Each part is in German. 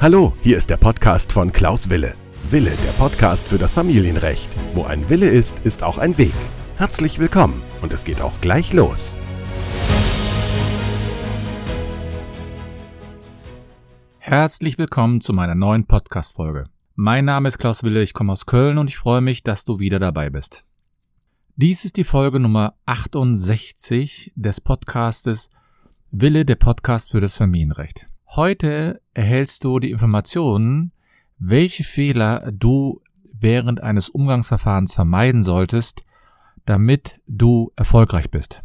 Hallo, hier ist der Podcast von Klaus Wille. Wille, der Podcast für das Familienrecht. Wo ein Wille ist, ist auch ein Weg. Herzlich willkommen und es geht auch gleich los. Herzlich willkommen zu meiner neuen Podcast-Folge. Mein Name ist Klaus Wille, ich komme aus Köln und ich freue mich, dass du wieder dabei bist. Dies ist die Folge Nummer 68 des Podcastes Wille, der Podcast für das Familienrecht. Heute erhältst du die Informationen, welche Fehler du während eines Umgangsverfahrens vermeiden solltest, damit du erfolgreich bist.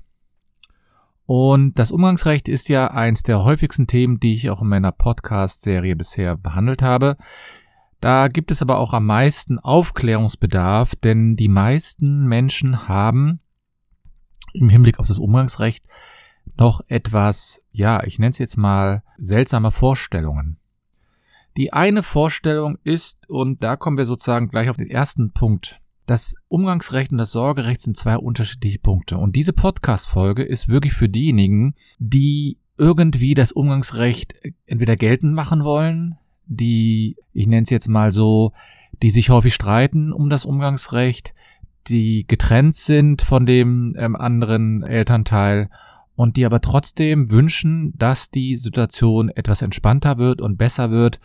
Und das Umgangsrecht ist ja eins der häufigsten Themen, die ich auch in meiner Podcast-Serie bisher behandelt habe. Da gibt es aber auch am meisten Aufklärungsbedarf, denn die meisten Menschen haben im Hinblick auf das Umgangsrecht noch etwas, ja, ich nenne es jetzt mal seltsame Vorstellungen. Die eine Vorstellung ist, und da kommen wir sozusagen gleich auf den ersten Punkt, das Umgangsrecht und das Sorgerecht sind zwei unterschiedliche Punkte. Und diese Podcast-Folge ist wirklich für diejenigen, die irgendwie das Umgangsrecht entweder geltend machen wollen, die, ich nenne es jetzt mal so, die sich häufig streiten um das Umgangsrecht, die getrennt sind von dem ähm, anderen Elternteil und die aber trotzdem wünschen, dass die Situation etwas entspannter wird und besser wird.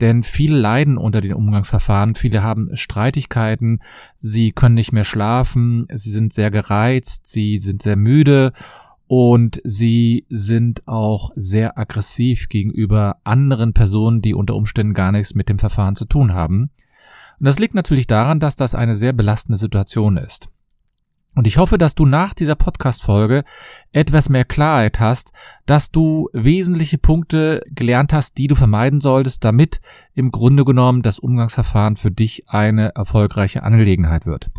Denn viele leiden unter den Umgangsverfahren, viele haben Streitigkeiten, sie können nicht mehr schlafen, sie sind sehr gereizt, sie sind sehr müde und sie sind auch sehr aggressiv gegenüber anderen Personen, die unter Umständen gar nichts mit dem Verfahren zu tun haben. Und das liegt natürlich daran, dass das eine sehr belastende Situation ist. Und ich hoffe, dass du nach dieser Podcast-Folge etwas mehr Klarheit hast, dass du wesentliche Punkte gelernt hast, die du vermeiden solltest, damit im Grunde genommen das Umgangsverfahren für dich eine erfolgreiche Angelegenheit wird.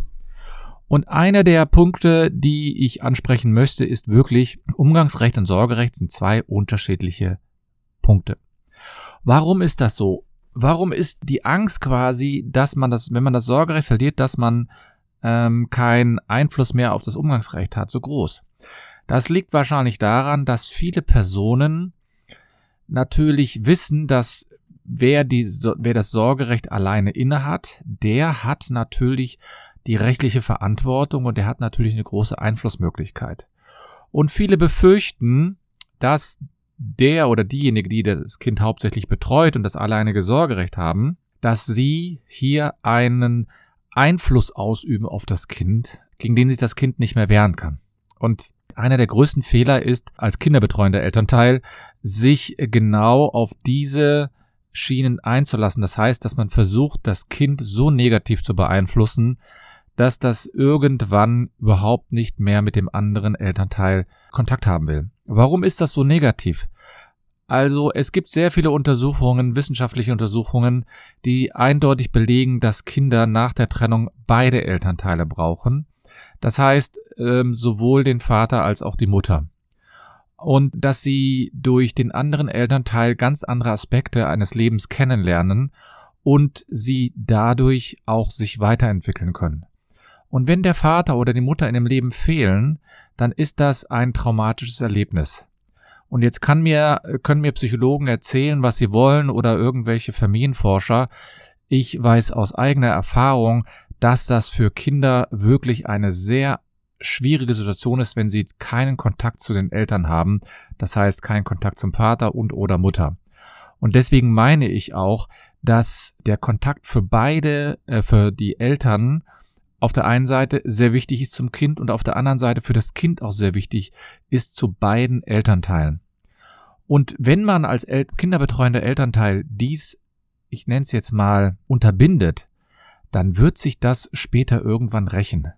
Und einer der Punkte, die ich ansprechen möchte, ist wirklich, Umgangsrecht und Sorgerecht sind zwei unterschiedliche Punkte. Warum ist das so? Warum ist die Angst quasi, dass man das, wenn man das Sorgerecht verliert, dass man ähm, keinen Einfluss mehr auf das Umgangsrecht hat, so groß? Das liegt wahrscheinlich daran, dass viele Personen natürlich wissen, dass wer, die, wer das Sorgerecht alleine innehat, der hat natürlich die rechtliche Verantwortung und er hat natürlich eine große Einflussmöglichkeit. Und viele befürchten, dass der oder diejenige, die das Kind hauptsächlich betreut und das alleinige Sorgerecht haben, dass sie hier einen Einfluss ausüben auf das Kind, gegen den sich das Kind nicht mehr wehren kann. Und einer der größten Fehler ist, als kinderbetreuender Elternteil, sich genau auf diese Schienen einzulassen. Das heißt, dass man versucht, das Kind so negativ zu beeinflussen, dass das irgendwann überhaupt nicht mehr mit dem anderen Elternteil Kontakt haben will. Warum ist das so negativ? Also es gibt sehr viele Untersuchungen, wissenschaftliche Untersuchungen, die eindeutig belegen, dass Kinder nach der Trennung beide Elternteile brauchen. Das heißt ähm, sowohl den Vater als auch die Mutter. Und dass sie durch den anderen Elternteil ganz andere Aspekte eines Lebens kennenlernen und sie dadurch auch sich weiterentwickeln können. Und wenn der Vater oder die Mutter in dem Leben fehlen, dann ist das ein traumatisches Erlebnis. Und jetzt kann mir, können mir Psychologen erzählen, was sie wollen oder irgendwelche Familienforscher. Ich weiß aus eigener Erfahrung, dass das für Kinder wirklich eine sehr schwierige Situation ist, wenn sie keinen Kontakt zu den Eltern haben. Das heißt, keinen Kontakt zum Vater und oder Mutter. Und deswegen meine ich auch, dass der Kontakt für beide, äh, für die Eltern auf der einen Seite sehr wichtig ist zum Kind und auf der anderen Seite für das Kind auch sehr wichtig ist zu beiden Elternteilen. Und wenn man als El kinderbetreuender Elternteil dies, ich nenne es jetzt mal, unterbindet, dann wird sich das später irgendwann rächen.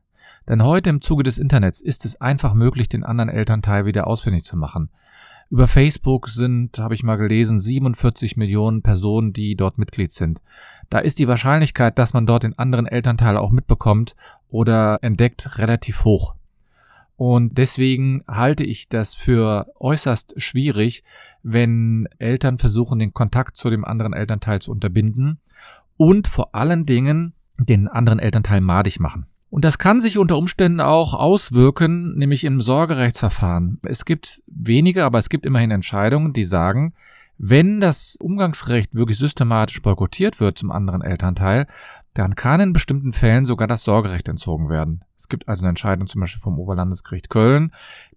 Denn heute im Zuge des Internets ist es einfach möglich, den anderen Elternteil wieder ausfindig zu machen. Über Facebook sind, habe ich mal gelesen, 47 Millionen Personen, die dort Mitglied sind. Da ist die Wahrscheinlichkeit, dass man dort den anderen Elternteil auch mitbekommt oder entdeckt, relativ hoch. Und deswegen halte ich das für äußerst schwierig, wenn Eltern versuchen, den Kontakt zu dem anderen Elternteil zu unterbinden und vor allen Dingen den anderen Elternteil madig machen. Und das kann sich unter Umständen auch auswirken, nämlich im Sorgerechtsverfahren. Es gibt wenige, aber es gibt immerhin Entscheidungen, die sagen, wenn das Umgangsrecht wirklich systematisch boykottiert wird zum anderen Elternteil, dann kann in bestimmten Fällen sogar das Sorgerecht entzogen werden. Es gibt also eine Entscheidung zum Beispiel vom Oberlandesgericht Köln,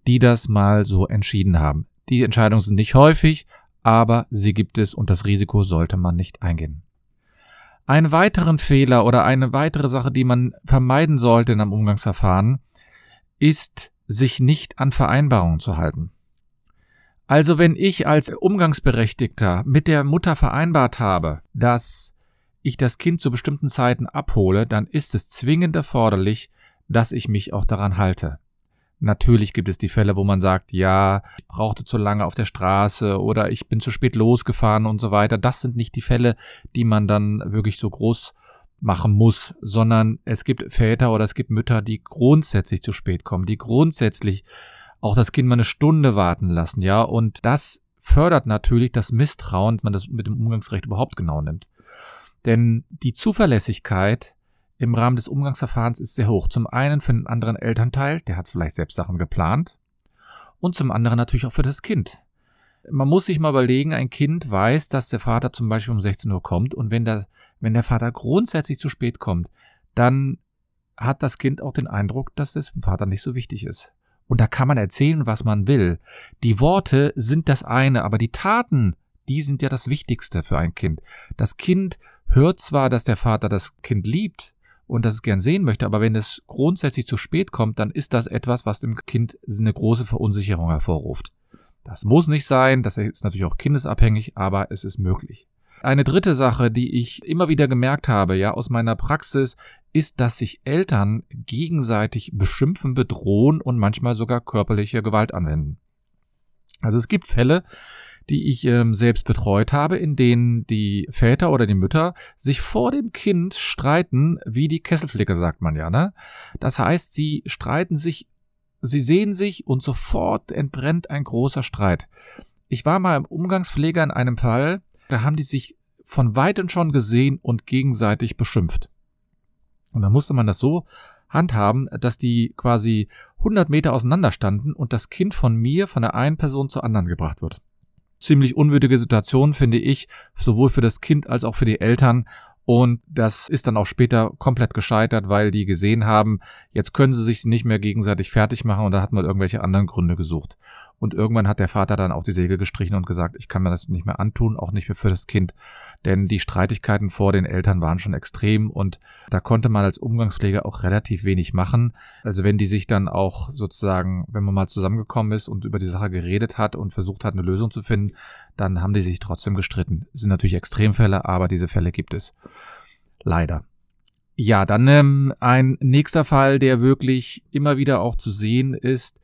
die das mal so entschieden haben. Die Entscheidungen sind nicht häufig, aber sie gibt es und das Risiko sollte man nicht eingehen. Einen weiteren Fehler oder eine weitere Sache, die man vermeiden sollte in einem Umgangsverfahren, ist, sich nicht an Vereinbarungen zu halten. Also wenn ich als Umgangsberechtigter mit der Mutter vereinbart habe, dass ich das Kind zu bestimmten Zeiten abhole, dann ist es zwingend erforderlich, dass ich mich auch daran halte. Natürlich gibt es die Fälle, wo man sagt, ja, ich brauchte zu lange auf der Straße oder ich bin zu spät losgefahren und so weiter. Das sind nicht die Fälle, die man dann wirklich so groß machen muss, sondern es gibt Väter oder es gibt Mütter, die grundsätzlich zu spät kommen, die grundsätzlich auch das Kind mal eine Stunde warten lassen, ja, und das fördert natürlich das Misstrauen, dass man das mit dem Umgangsrecht überhaupt genau nimmt. Denn die Zuverlässigkeit im Rahmen des Umgangsverfahrens ist sehr hoch. Zum einen für den anderen Elternteil, der hat vielleicht selbst Sachen geplant. Und zum anderen natürlich auch für das Kind. Man muss sich mal überlegen, ein Kind weiß, dass der Vater zum Beispiel um 16 Uhr kommt und wenn der, wenn der Vater grundsätzlich zu spät kommt, dann hat das Kind auch den Eindruck, dass es dem Vater nicht so wichtig ist. Und da kann man erzählen, was man will. Die Worte sind das eine, aber die Taten, die sind ja das Wichtigste für ein Kind. Das Kind hört zwar, dass der Vater das Kind liebt, und das es gern sehen möchte, aber wenn es grundsätzlich zu spät kommt, dann ist das etwas, was dem Kind eine große Verunsicherung hervorruft. Das muss nicht sein, das ist natürlich auch kindesabhängig, aber es ist möglich. Eine dritte Sache, die ich immer wieder gemerkt habe, ja, aus meiner Praxis, ist, dass sich Eltern gegenseitig beschimpfen, bedrohen und manchmal sogar körperliche Gewalt anwenden. Also es gibt Fälle, die ich ähm, selbst betreut habe, in denen die Väter oder die Mütter sich vor dem Kind streiten, wie die Kesselflicke sagt man ja, ne? Das heißt, sie streiten sich, sie sehen sich und sofort entbrennt ein großer Streit. Ich war mal im Umgangspfleger in einem Fall, da haben die sich von weitem schon gesehen und gegenseitig beschimpft. Und da musste man das so handhaben, dass die quasi 100 Meter auseinander standen und das Kind von mir von der einen Person zur anderen gebracht wird ziemlich unwürdige Situation, finde ich, sowohl für das Kind als auch für die Eltern. Und das ist dann auch später komplett gescheitert, weil die gesehen haben, jetzt können sie sich nicht mehr gegenseitig fertig machen und da hat man irgendwelche anderen Gründe gesucht. Und irgendwann hat der Vater dann auch die Segel gestrichen und gesagt, ich kann mir das nicht mehr antun, auch nicht mehr für das Kind. Denn die Streitigkeiten vor den Eltern waren schon extrem und da konnte man als Umgangspfleger auch relativ wenig machen. Also wenn die sich dann auch sozusagen, wenn man mal zusammengekommen ist und über die Sache geredet hat und versucht hat, eine Lösung zu finden, dann haben die sich trotzdem gestritten. Das sind natürlich Extremfälle, aber diese Fälle gibt es. Leider. Ja, dann ähm, ein nächster Fall, der wirklich immer wieder auch zu sehen ist,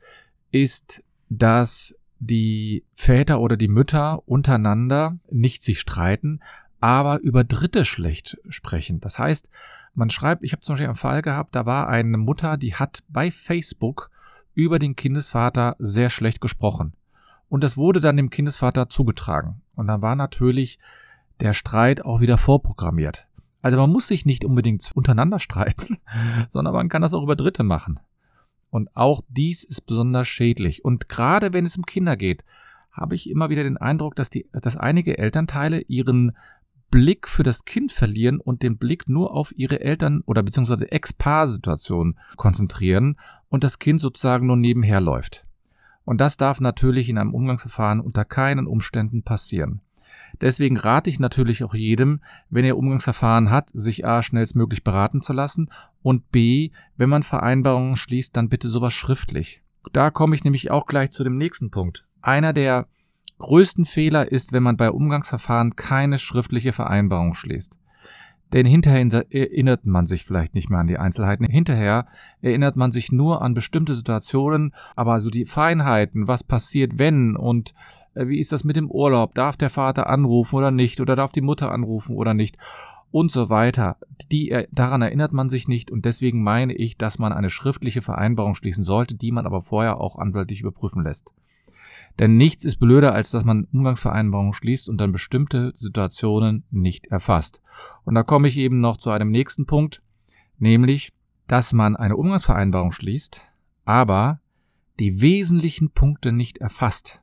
ist dass die Väter oder die Mütter untereinander nicht sich streiten, aber über Dritte schlecht sprechen. Das heißt, man schreibt, ich habe zum Beispiel einen Fall gehabt, da war eine Mutter, die hat bei Facebook über den Kindesvater sehr schlecht gesprochen. Und das wurde dann dem Kindesvater zugetragen. Und dann war natürlich der Streit auch wieder vorprogrammiert. Also man muss sich nicht unbedingt untereinander streiten, sondern man kann das auch über Dritte machen. Und auch dies ist besonders schädlich. Und gerade wenn es um Kinder geht, habe ich immer wieder den Eindruck, dass, die, dass einige Elternteile ihren Blick für das Kind verlieren und den Blick nur auf ihre Eltern- oder beziehungsweise Ex-Paar-Situation konzentrieren und das Kind sozusagen nur nebenher läuft. Und das darf natürlich in einem Umgangsverfahren unter keinen Umständen passieren. Deswegen rate ich natürlich auch jedem, wenn er Umgangsverfahren hat, sich A schnellstmöglich beraten zu lassen und B, wenn man Vereinbarungen schließt, dann bitte sowas schriftlich. Da komme ich nämlich auch gleich zu dem nächsten Punkt. Einer der größten Fehler ist, wenn man bei Umgangsverfahren keine schriftliche Vereinbarung schließt. Denn hinterher erinnert man sich vielleicht nicht mehr an die Einzelheiten. Hinterher erinnert man sich nur an bestimmte Situationen, aber so die Feinheiten, was passiert, wenn und äh, wie ist das mit dem Urlaub? Darf der Vater anrufen oder nicht? Oder darf die Mutter anrufen oder nicht? Und so weiter. Die, äh, daran erinnert man sich nicht und deswegen meine ich, dass man eine schriftliche Vereinbarung schließen sollte, die man aber vorher auch anwaltlich überprüfen lässt. Denn nichts ist blöder, als dass man Umgangsvereinbarungen schließt und dann bestimmte Situationen nicht erfasst. Und da komme ich eben noch zu einem nächsten Punkt, nämlich dass man eine Umgangsvereinbarung schließt, aber die wesentlichen Punkte nicht erfasst.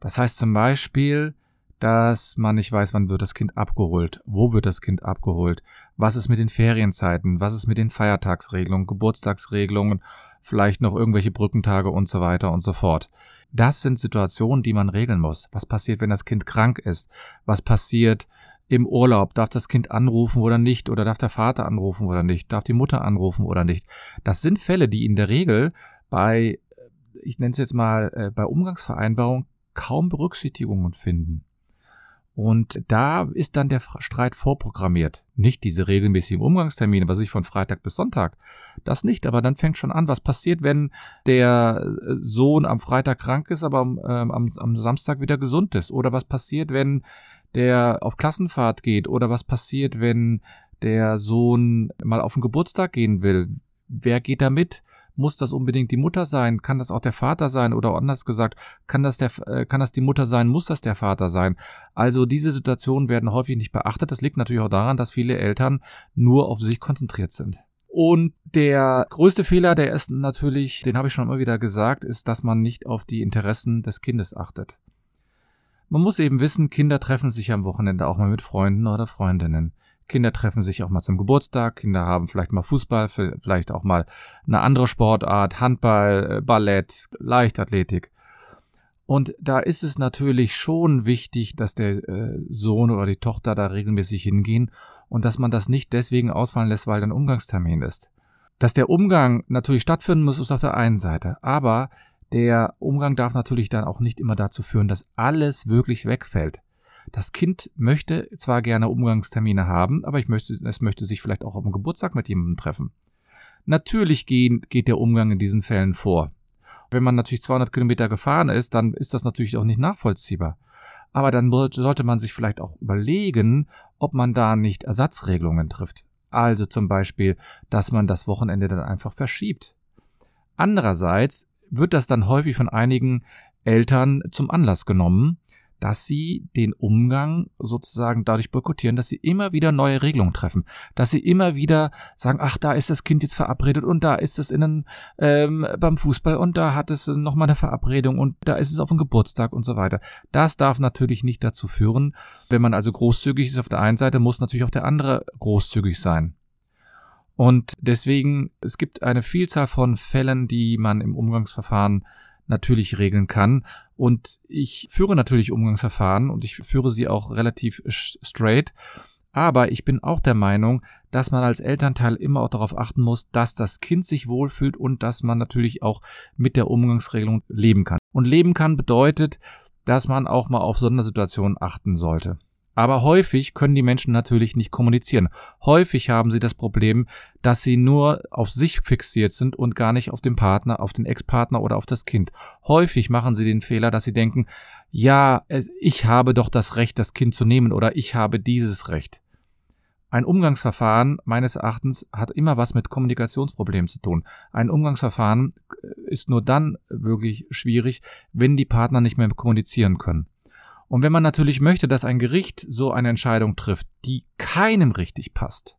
Das heißt zum Beispiel, dass man nicht weiß, wann wird das Kind abgeholt, wo wird das Kind abgeholt, was ist mit den Ferienzeiten, was ist mit den Feiertagsregelungen, Geburtstagsregelungen, vielleicht noch irgendwelche Brückentage und so weiter und so fort. Das sind Situationen, die man regeln muss. Was passiert, wenn das Kind krank ist? Was passiert im Urlaub? Darf das Kind anrufen oder nicht? Oder darf der Vater anrufen oder nicht? Darf die Mutter anrufen oder nicht? Das sind Fälle, die in der Regel bei, ich nenne es jetzt mal, äh, bei Umgangsvereinbarungen kaum Berücksichtigungen finden. Und da ist dann der Streit vorprogrammiert. Nicht diese regelmäßigen Umgangstermine, was ich von Freitag bis Sonntag. Das nicht, aber dann fängt schon an, was passiert, wenn der äh, Sohn am Freitag krank ist, aber am, ähm, am, am Samstag wieder gesund ist. Oder was passiert, wenn der auf Klassenfahrt geht. Oder was passiert, wenn der Sohn mal auf den Geburtstag gehen will. Wer geht da mit? Muss das unbedingt die Mutter sein? Kann das auch der Vater sein? Oder anders gesagt, kann das, der, äh, kann das die Mutter sein? Muss das der Vater sein? Also diese Situationen werden häufig nicht beachtet. Das liegt natürlich auch daran, dass viele Eltern nur auf sich konzentriert sind. Und der größte Fehler, der ist natürlich, den habe ich schon immer wieder gesagt, ist, dass man nicht auf die Interessen des Kindes achtet. Man muss eben wissen, Kinder treffen sich am Wochenende auch mal mit Freunden oder Freundinnen. Kinder treffen sich auch mal zum Geburtstag, Kinder haben vielleicht mal Fußball, vielleicht auch mal eine andere Sportart, Handball, äh, Ballett, Leichtathletik. Und da ist es natürlich schon wichtig, dass der äh, Sohn oder die Tochter da regelmäßig hingehen und dass man das nicht deswegen ausfallen lässt, weil ein Umgangstermin ist. Dass der Umgang natürlich stattfinden muss, ist auf der einen Seite, aber der Umgang darf natürlich dann auch nicht immer dazu führen, dass alles wirklich wegfällt. Das Kind möchte zwar gerne Umgangstermine haben, aber ich möchte, es möchte sich vielleicht auch dem Geburtstag mit jemandem treffen. Natürlich gehen, geht der Umgang in diesen Fällen vor. Wenn man natürlich 200 Kilometer gefahren ist, dann ist das natürlich auch nicht nachvollziehbar. Aber dann sollte man sich vielleicht auch überlegen, ob man da nicht Ersatzregelungen trifft. Also zum Beispiel, dass man das Wochenende dann einfach verschiebt. Andererseits wird das dann häufig von einigen Eltern zum Anlass genommen, dass sie den Umgang sozusagen dadurch boykottieren, dass sie immer wieder neue Regelungen treffen, dass sie immer wieder sagen, ach, da ist das Kind jetzt verabredet und da ist es innen ähm, beim Fußball und da hat es nochmal eine Verabredung und da ist es auf dem Geburtstag und so weiter. Das darf natürlich nicht dazu führen, wenn man also großzügig ist auf der einen Seite, muss natürlich auch der andere großzügig sein. Und deswegen, es gibt eine Vielzahl von Fällen, die man im Umgangsverfahren natürlich regeln kann. Und ich führe natürlich Umgangsverfahren und ich führe sie auch relativ straight. Aber ich bin auch der Meinung, dass man als Elternteil immer auch darauf achten muss, dass das Kind sich wohlfühlt und dass man natürlich auch mit der Umgangsregelung leben kann. Und leben kann bedeutet, dass man auch mal auf Sondersituationen achten sollte. Aber häufig können die Menschen natürlich nicht kommunizieren. Häufig haben sie das Problem, dass sie nur auf sich fixiert sind und gar nicht auf den Partner, auf den Ex-Partner oder auf das Kind. Häufig machen sie den Fehler, dass sie denken, ja, ich habe doch das Recht, das Kind zu nehmen oder ich habe dieses Recht. Ein Umgangsverfahren meines Erachtens hat immer was mit Kommunikationsproblemen zu tun. Ein Umgangsverfahren äh, ist nur dann wirklich schwierig, wenn die Partner nicht mehr kommunizieren können. Und wenn man natürlich möchte, dass ein Gericht so eine Entscheidung trifft, die keinem richtig passt,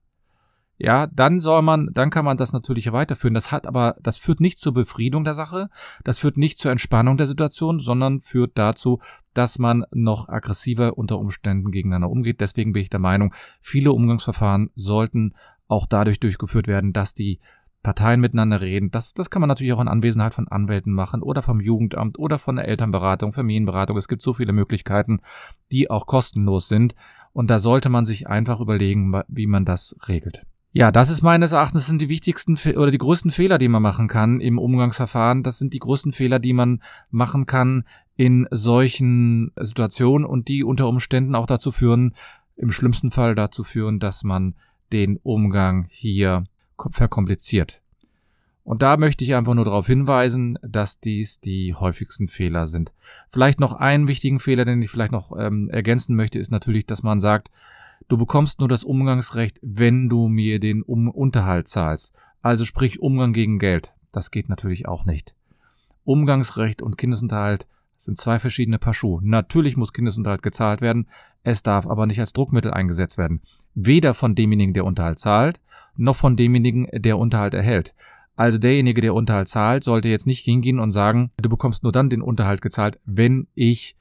ja, dann soll man, dann kann man das natürlich weiterführen. Das hat aber, das führt nicht zur Befriedung der Sache, das führt nicht zur Entspannung der Situation, sondern führt dazu, dass man noch aggressiver unter Umständen gegeneinander umgeht. Deswegen bin ich der Meinung, viele Umgangsverfahren sollten auch dadurch durchgeführt werden, dass die Parteien miteinander reden. Das, das kann man natürlich auch in Anwesenheit von Anwälten machen oder vom Jugendamt oder von der Elternberatung, Familienberatung. Es gibt so viele Möglichkeiten, die auch kostenlos sind. Und da sollte man sich einfach überlegen, wie man das regelt. Ja, das ist meines Erachtens sind die wichtigsten oder die größten Fehler, die man machen kann im Umgangsverfahren. Das sind die größten Fehler, die man machen kann in solchen Situationen und die unter Umständen auch dazu führen, im schlimmsten Fall dazu führen, dass man den Umgang hier verkompliziert. Und da möchte ich einfach nur darauf hinweisen, dass dies die häufigsten Fehler sind. Vielleicht noch einen wichtigen Fehler, den ich vielleicht noch ähm, ergänzen möchte, ist natürlich, dass man sagt, du bekommst nur das Umgangsrecht, wenn du mir den um Unterhalt zahlst. Also sprich Umgang gegen Geld. Das geht natürlich auch nicht. Umgangsrecht und Kindesunterhalt sind zwei verschiedene Paar Schuhe. Natürlich muss Kindesunterhalt gezahlt werden, es darf aber nicht als Druckmittel eingesetzt werden. Weder von demjenigen, der Unterhalt zahlt, noch von demjenigen, der Unterhalt erhält. Also derjenige, der Unterhalt zahlt, sollte jetzt nicht hingehen und sagen, du bekommst nur dann den Unterhalt gezahlt, wenn ich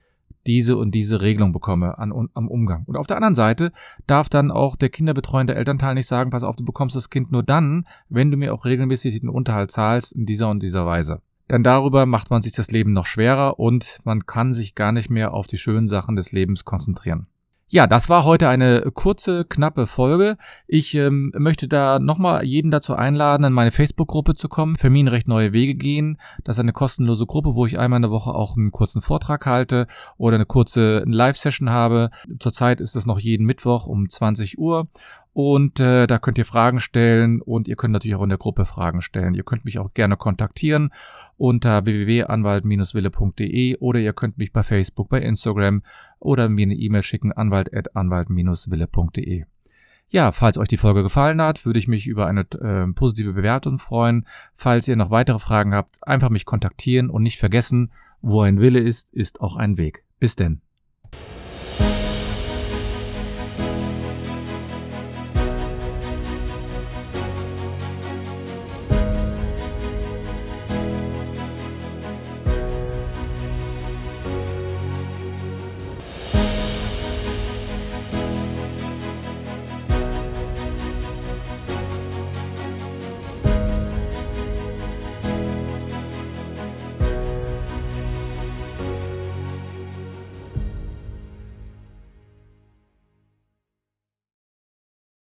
diese und diese Regelung bekomme an, am Umgang. Und auf der anderen Seite darf dann auch der kinderbetreuende Elternteil nicht sagen, pass auf, du bekommst das Kind nur dann, wenn du mir auch regelmäßig den Unterhalt zahlst in dieser und dieser Weise. Denn darüber macht man sich das Leben noch schwerer und man kann sich gar nicht mehr auf die schönen Sachen des Lebens konzentrieren. Ja, das war heute eine kurze, knappe Folge. Ich ähm, möchte da nochmal jeden dazu einladen, in meine Facebook-Gruppe zu kommen, Familienrecht Neue Wege gehen. Das ist eine kostenlose Gruppe, wo ich einmal in der Woche auch einen kurzen Vortrag halte oder eine kurze Live-Session habe. Zurzeit ist das noch jeden Mittwoch um 20 Uhr. Und äh, da könnt ihr Fragen stellen und ihr könnt natürlich auch in der Gruppe Fragen stellen. Ihr könnt mich auch gerne kontaktieren unter www.anwalt-wille.de oder ihr könnt mich bei Facebook, bei Instagram oder mir eine E-Mail schicken anwalt.anwalt-wille.de. Ja, falls euch die Folge gefallen hat, würde ich mich über eine äh, positive Bewertung freuen. Falls ihr noch weitere Fragen habt, einfach mich kontaktieren und nicht vergessen, wo ein Wille ist, ist auch ein Weg. Bis denn.